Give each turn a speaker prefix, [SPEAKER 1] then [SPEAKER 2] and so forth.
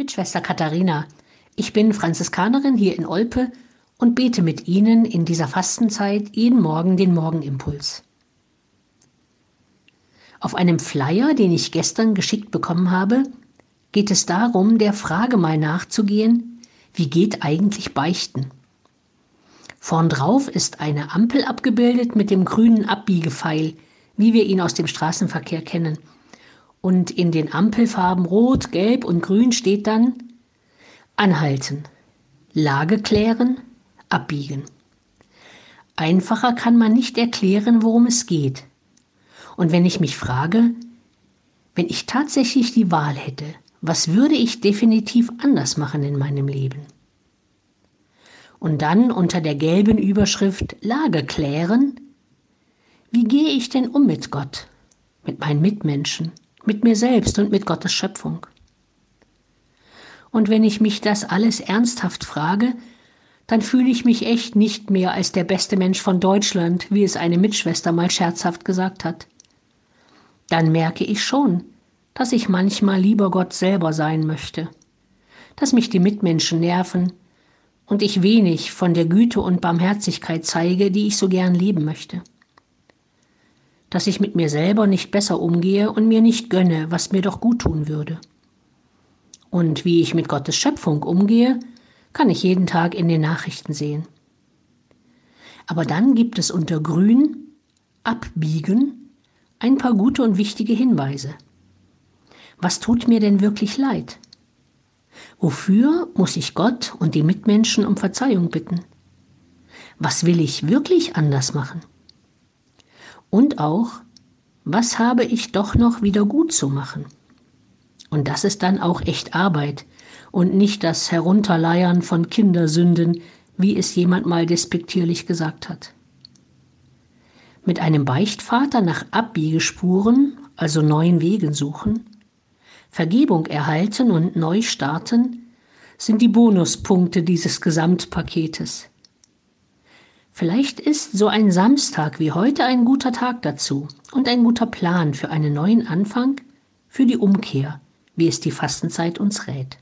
[SPEAKER 1] mit Schwester Katharina. Ich bin Franziskanerin hier in Olpe und bete mit Ihnen in dieser Fastenzeit jeden Morgen den Morgenimpuls. Auf einem Flyer, den ich gestern geschickt bekommen habe, geht es darum, der Frage mal nachzugehen, wie geht eigentlich Beichten? Vorn drauf ist eine Ampel abgebildet mit dem grünen Abbiegepfeil, wie wir ihn aus dem Straßenverkehr kennen. Und in den Ampelfarben Rot, Gelb und Grün steht dann Anhalten, Lage klären, abbiegen. Einfacher kann man nicht erklären, worum es geht. Und wenn ich mich frage, wenn ich tatsächlich die Wahl hätte, was würde ich definitiv anders machen in meinem Leben? Und dann unter der gelben Überschrift Lage klären, wie gehe ich denn um mit Gott, mit meinen Mitmenschen, mit mir selbst und mit Gottes Schöpfung? Und wenn ich mich das alles ernsthaft frage, dann fühle ich mich echt nicht mehr als der beste Mensch von Deutschland, wie es eine Mitschwester mal scherzhaft gesagt hat. Dann merke ich schon, dass ich manchmal lieber Gott selber sein möchte, dass mich die Mitmenschen nerven und ich wenig von der Güte und Barmherzigkeit zeige, die ich so gern leben möchte. Dass ich mit mir selber nicht besser umgehe und mir nicht gönne, was mir doch gut tun würde. Und wie ich mit Gottes Schöpfung umgehe, kann ich jeden Tag in den Nachrichten sehen. Aber dann gibt es unter Grün, Abbiegen, ein paar gute und wichtige Hinweise. Was tut mir denn wirklich leid? Wofür muss ich Gott und die Mitmenschen um Verzeihung bitten? Was will ich wirklich anders machen? Und auch, was habe ich doch noch wieder gut zu machen? Und das ist dann auch echt Arbeit und nicht das Herunterleiern von Kindersünden, wie es jemand mal despektierlich gesagt hat. Mit einem Beichtvater nach Abbiegespuren, also neuen Wegen suchen, Vergebung erhalten und neu starten, sind die Bonuspunkte dieses Gesamtpaketes. Vielleicht ist so ein Samstag wie heute ein guter Tag dazu und ein guter Plan für einen neuen Anfang, für die Umkehr, wie es die Fastenzeit uns rät.